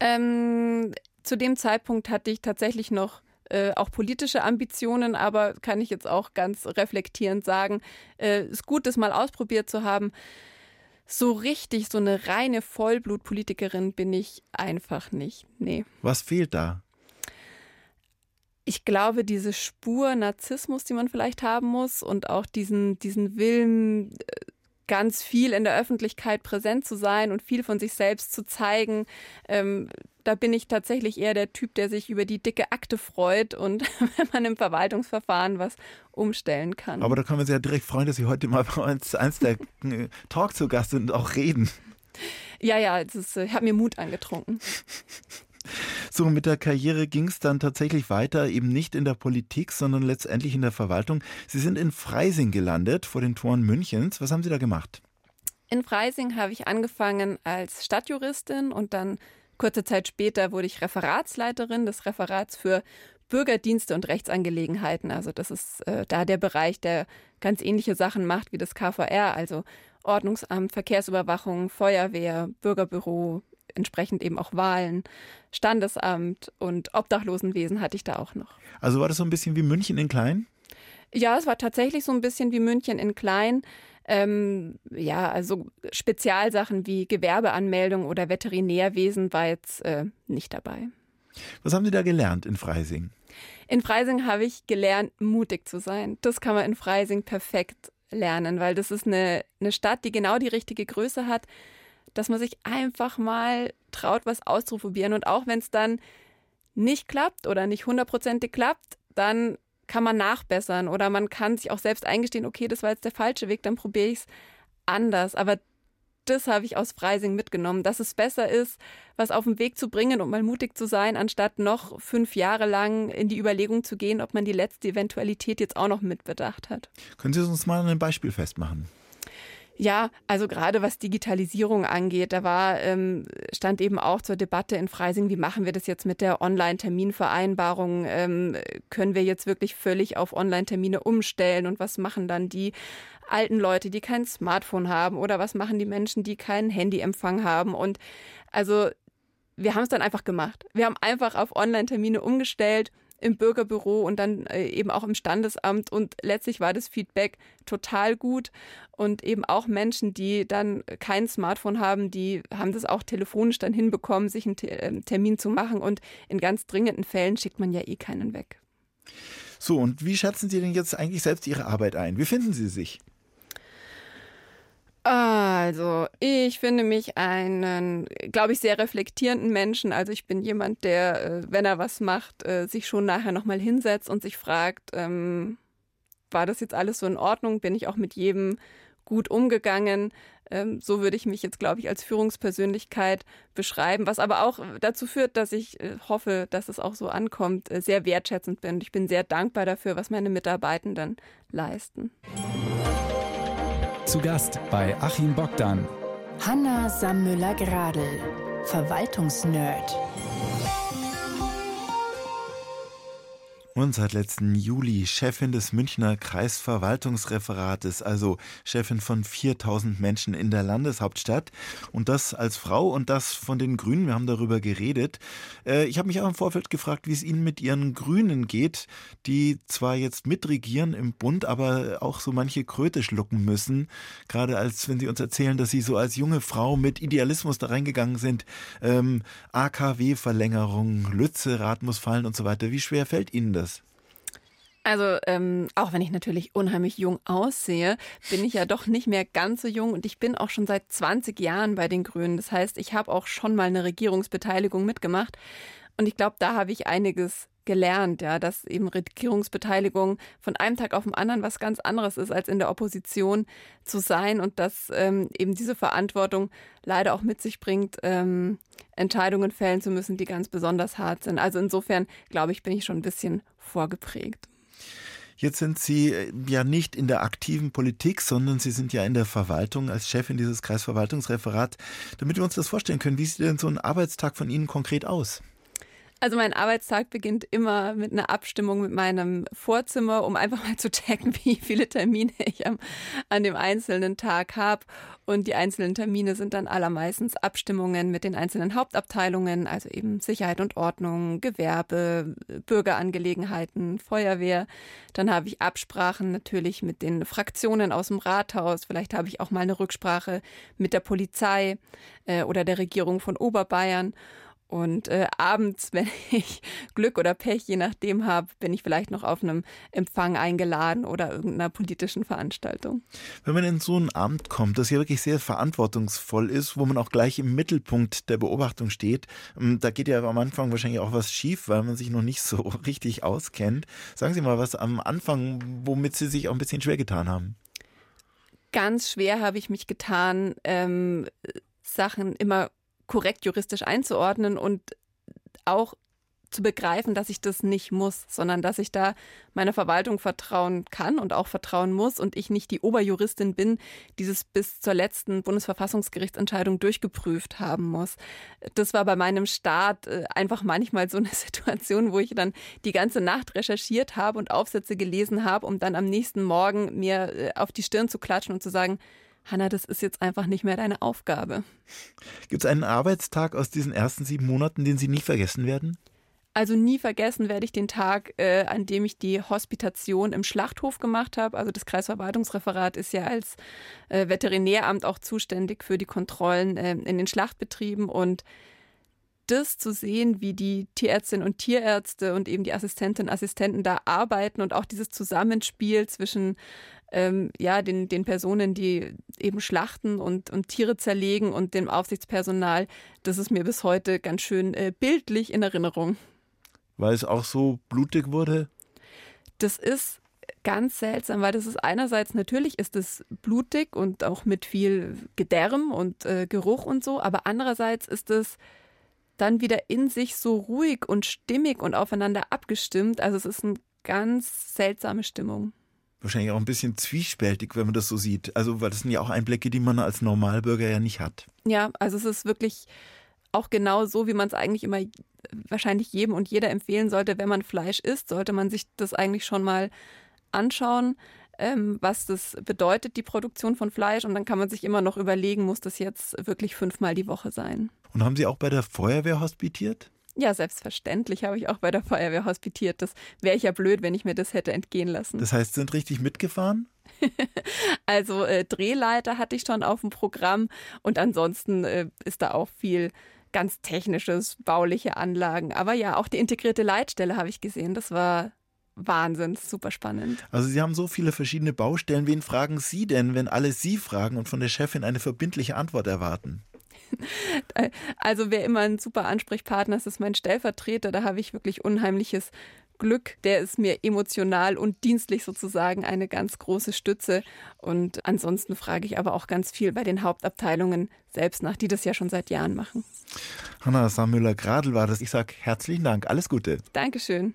Ähm, zu dem Zeitpunkt hatte ich tatsächlich noch äh, auch politische Ambitionen, aber kann ich jetzt auch ganz reflektierend sagen, äh, ist gut, das mal ausprobiert zu haben. So richtig, so eine reine Vollblutpolitikerin bin ich einfach nicht. Nee. Was fehlt da? Ich glaube, diese Spur Narzissmus, die man vielleicht haben muss und auch diesen, diesen Willen, äh, ganz viel in der Öffentlichkeit präsent zu sein und viel von sich selbst zu zeigen, ähm, da bin ich tatsächlich eher der Typ, der sich über die dicke Akte freut und <laughs> wenn man im Verwaltungsverfahren was umstellen kann. Aber da können wir uns ja direkt freuen, dass Sie heute mal bei uns <laughs> eins der äh, Talk zu Gast sind und auch reden. Ja, ja, ist, äh, ich habe mir Mut angetrunken. <laughs> So, mit der Karriere ging es dann tatsächlich weiter, eben nicht in der Politik, sondern letztendlich in der Verwaltung. Sie sind in Freising gelandet, vor den Toren Münchens. Was haben Sie da gemacht? In Freising habe ich angefangen als Stadtjuristin und dann Kurze Zeit später wurde ich Referatsleiterin des Referats für Bürgerdienste und Rechtsangelegenheiten. Also das ist äh, da der Bereich, der ganz ähnliche Sachen macht wie das KVR, also Ordnungsamt, Verkehrsüberwachung, Feuerwehr, Bürgerbüro, entsprechend eben auch Wahlen, Standesamt und Obdachlosenwesen hatte ich da auch noch. Also war das so ein bisschen wie München in klein? Ja, es war tatsächlich so ein bisschen wie München in klein. Ähm, ja, also Spezialsachen wie Gewerbeanmeldung oder Veterinärwesen war jetzt äh, nicht dabei. Was haben Sie da gelernt in Freising? In Freising habe ich gelernt, mutig zu sein. Das kann man in Freising perfekt lernen, weil das ist eine, eine Stadt, die genau die richtige Größe hat, dass man sich einfach mal traut, was auszuprobieren. Und auch wenn es dann nicht klappt oder nicht hundertprozentig klappt, dann kann man nachbessern oder man kann sich auch selbst eingestehen, okay, das war jetzt der falsche Weg, dann probiere ich es anders. Aber das habe ich aus Freising mitgenommen, dass es besser ist, was auf den Weg zu bringen und mal mutig zu sein, anstatt noch fünf Jahre lang in die Überlegung zu gehen, ob man die letzte Eventualität jetzt auch noch mitbedacht hat. Können Sie uns mal ein Beispiel festmachen? Ja, also gerade was Digitalisierung angeht, da war, ähm, stand eben auch zur Debatte in Freising, wie machen wir das jetzt mit der Online-Terminvereinbarung? Ähm, können wir jetzt wirklich völlig auf Online-Termine umstellen und was machen dann die alten Leute, die kein Smartphone haben oder was machen die Menschen, die keinen Handyempfang haben? Und also wir haben es dann einfach gemacht. Wir haben einfach auf Online-Termine umgestellt im Bürgerbüro und dann äh, eben auch im Standesamt. Und letztlich war das Feedback total gut. Und eben auch Menschen, die dann kein Smartphone haben, die haben das auch telefonisch dann hinbekommen, sich einen ähm, Termin zu machen. Und in ganz dringenden Fällen schickt man ja eh keinen weg. So, und wie schätzen Sie denn jetzt eigentlich selbst Ihre Arbeit ein? Wie finden Sie sich? Also, ich finde mich einen, glaube ich, sehr reflektierenden Menschen. Also ich bin jemand, der, äh, wenn er was macht, äh, sich schon nachher nochmal hinsetzt und sich fragt, ähm, war das jetzt alles so in Ordnung? Bin ich auch mit jedem gut umgegangen? Ähm, so würde ich mich jetzt, glaube ich, als Führungspersönlichkeit beschreiben, was aber auch dazu führt, dass ich äh, hoffe, dass es auch so ankommt, sehr wertschätzend bin. Ich bin sehr dankbar dafür, was meine Mitarbeitenden leisten. Zu Gast bei Achim Bogdan. Hanna Sammüller-Gradl, Verwaltungsnerd. Und seit letzten Juli Chefin des Münchner Kreisverwaltungsreferates, also Chefin von 4000 Menschen in der Landeshauptstadt. Und das als Frau und das von den Grünen. Wir haben darüber geredet. Äh, ich habe mich auch im Vorfeld gefragt, wie es Ihnen mit Ihren Grünen geht, die zwar jetzt mitregieren im Bund, aber auch so manche Kröte schlucken müssen. Gerade als wenn Sie uns erzählen, dass Sie so als junge Frau mit Idealismus da reingegangen sind. Ähm, AKW-Verlängerung, Lütze-Rat muss fallen und so weiter. Wie schwer fällt Ihnen das? Also ähm, auch wenn ich natürlich unheimlich jung aussehe, bin ich ja doch nicht mehr ganz so jung und ich bin auch schon seit 20 Jahren bei den Grünen. Das heißt, ich habe auch schon mal eine Regierungsbeteiligung mitgemacht und ich glaube, da habe ich einiges gelernt, ja, dass eben Regierungsbeteiligung von einem Tag auf den anderen was ganz anderes ist, als in der Opposition zu sein und dass ähm, eben diese Verantwortung leider auch mit sich bringt, ähm, Entscheidungen fällen zu müssen, die ganz besonders hart sind. Also insofern, glaube ich, bin ich schon ein bisschen vorgeprägt. Jetzt sind Sie äh, ja nicht in der aktiven Politik, sondern Sie sind ja in der Verwaltung als Chefin dieses Kreisverwaltungsreferats. Damit wir uns das vorstellen können, wie sieht denn so ein Arbeitstag von Ihnen konkret aus? Also mein Arbeitstag beginnt immer mit einer Abstimmung mit meinem Vorzimmer, um einfach mal zu checken, <laughs> wie viele Termine ich am, an dem einzelnen Tag habe. Und die einzelnen Termine sind dann allermeistens Abstimmungen mit den einzelnen Hauptabteilungen, also eben Sicherheit und Ordnung, Gewerbe, Bürgerangelegenheiten, Feuerwehr. Dann habe ich Absprachen natürlich mit den Fraktionen aus dem Rathaus. Vielleicht habe ich auch mal eine Rücksprache mit der Polizei äh, oder der Regierung von Oberbayern. Und äh, abends, <laughs> wenn ich Glück oder Pech, je nachdem habe, bin ich vielleicht noch auf einem Empfang eingeladen oder irgendeiner politischen Veranstaltung. Wenn man in so ein Amt kommt, das ja wirklich sehr verantwortungsvoll ist, wo man auch gleich im Mittelpunkt der Beobachtung steht, ähm, da geht ja am Anfang wahrscheinlich auch was schief, weil man sich noch nicht so <laughs> richtig auskennt. Sagen Sie mal was am Anfang, womit Sie sich auch ein bisschen schwer getan haben. Ganz schwer habe ich mich getan, ähm, Sachen immer korrekt juristisch einzuordnen und auch zu begreifen, dass ich das nicht muss, sondern dass ich da meiner Verwaltung vertrauen kann und auch vertrauen muss und ich nicht die Oberjuristin bin, die es bis zur letzten Bundesverfassungsgerichtsentscheidung durchgeprüft haben muss. Das war bei meinem Start äh, einfach manchmal so eine <laughs> Situation, wo ich dann die ganze Nacht recherchiert habe und Aufsätze gelesen habe, um dann am nächsten Morgen mir äh, auf die Stirn zu klatschen und zu sagen, Hanna, das ist jetzt einfach nicht mehr deine Aufgabe. Gibt es einen Arbeitstag aus diesen ersten sieben Monaten, den Sie nie vergessen werden? Also nie vergessen werde ich den Tag, äh, an dem ich die Hospitation im Schlachthof gemacht habe. Also das Kreisverwaltungsreferat ist ja als äh, Veterinäramt auch zuständig für die Kontrollen äh, in den Schlachtbetrieben und das zu sehen, wie die Tierärztinnen und Tierärzte und eben die Assistentinnen und Assistenten da arbeiten und auch dieses Zusammenspiel zwischen ähm, ja, den, den Personen, die eben schlachten und, und Tiere zerlegen und dem Aufsichtspersonal, das ist mir bis heute ganz schön äh, bildlich in Erinnerung. Weil es auch so blutig wurde? Das ist ganz seltsam, weil das ist einerseits natürlich ist es blutig und auch mit viel Gedärm und äh, Geruch und so, aber andererseits ist es dann wieder in sich so ruhig und stimmig und aufeinander abgestimmt. Also es ist eine ganz seltsame Stimmung. Wahrscheinlich auch ein bisschen zwiespältig, wenn man das so sieht. Also, weil das sind ja auch Einblicke, die man als Normalbürger ja nicht hat. Ja, also es ist wirklich auch genau so, wie man es eigentlich immer wahrscheinlich jedem und jeder empfehlen sollte, wenn man Fleisch isst, sollte man sich das eigentlich schon mal anschauen, ähm, was das bedeutet, die Produktion von Fleisch. Und dann kann man sich immer noch überlegen, muss das jetzt wirklich fünfmal die Woche sein. Und haben Sie auch bei der Feuerwehr hospitiert? Ja, selbstverständlich habe ich auch bei der Feuerwehr hospitiert. Das wäre ich ja blöd, wenn ich mir das hätte entgehen lassen. Das heißt, sind richtig mitgefahren? <laughs> also äh, Drehleiter hatte ich schon auf dem Programm und ansonsten äh, ist da auch viel ganz technisches, bauliche Anlagen. Aber ja, auch die integrierte Leitstelle habe ich gesehen. Das war Wahnsinn, super spannend. Also Sie haben so viele verschiedene Baustellen. Wen fragen Sie denn, wenn alle Sie fragen und von der Chefin eine verbindliche Antwort erwarten? <laughs> Also wer immer ein super Ansprechpartner ist, ist mein Stellvertreter. Da habe ich wirklich unheimliches Glück. Der ist mir emotional und dienstlich sozusagen eine ganz große Stütze. Und ansonsten frage ich aber auch ganz viel bei den Hauptabteilungen selbst nach, die das ja schon seit Jahren machen. Hanna Sammüller-Gradl war das. Ich sage herzlichen Dank. Alles Gute. Dankeschön.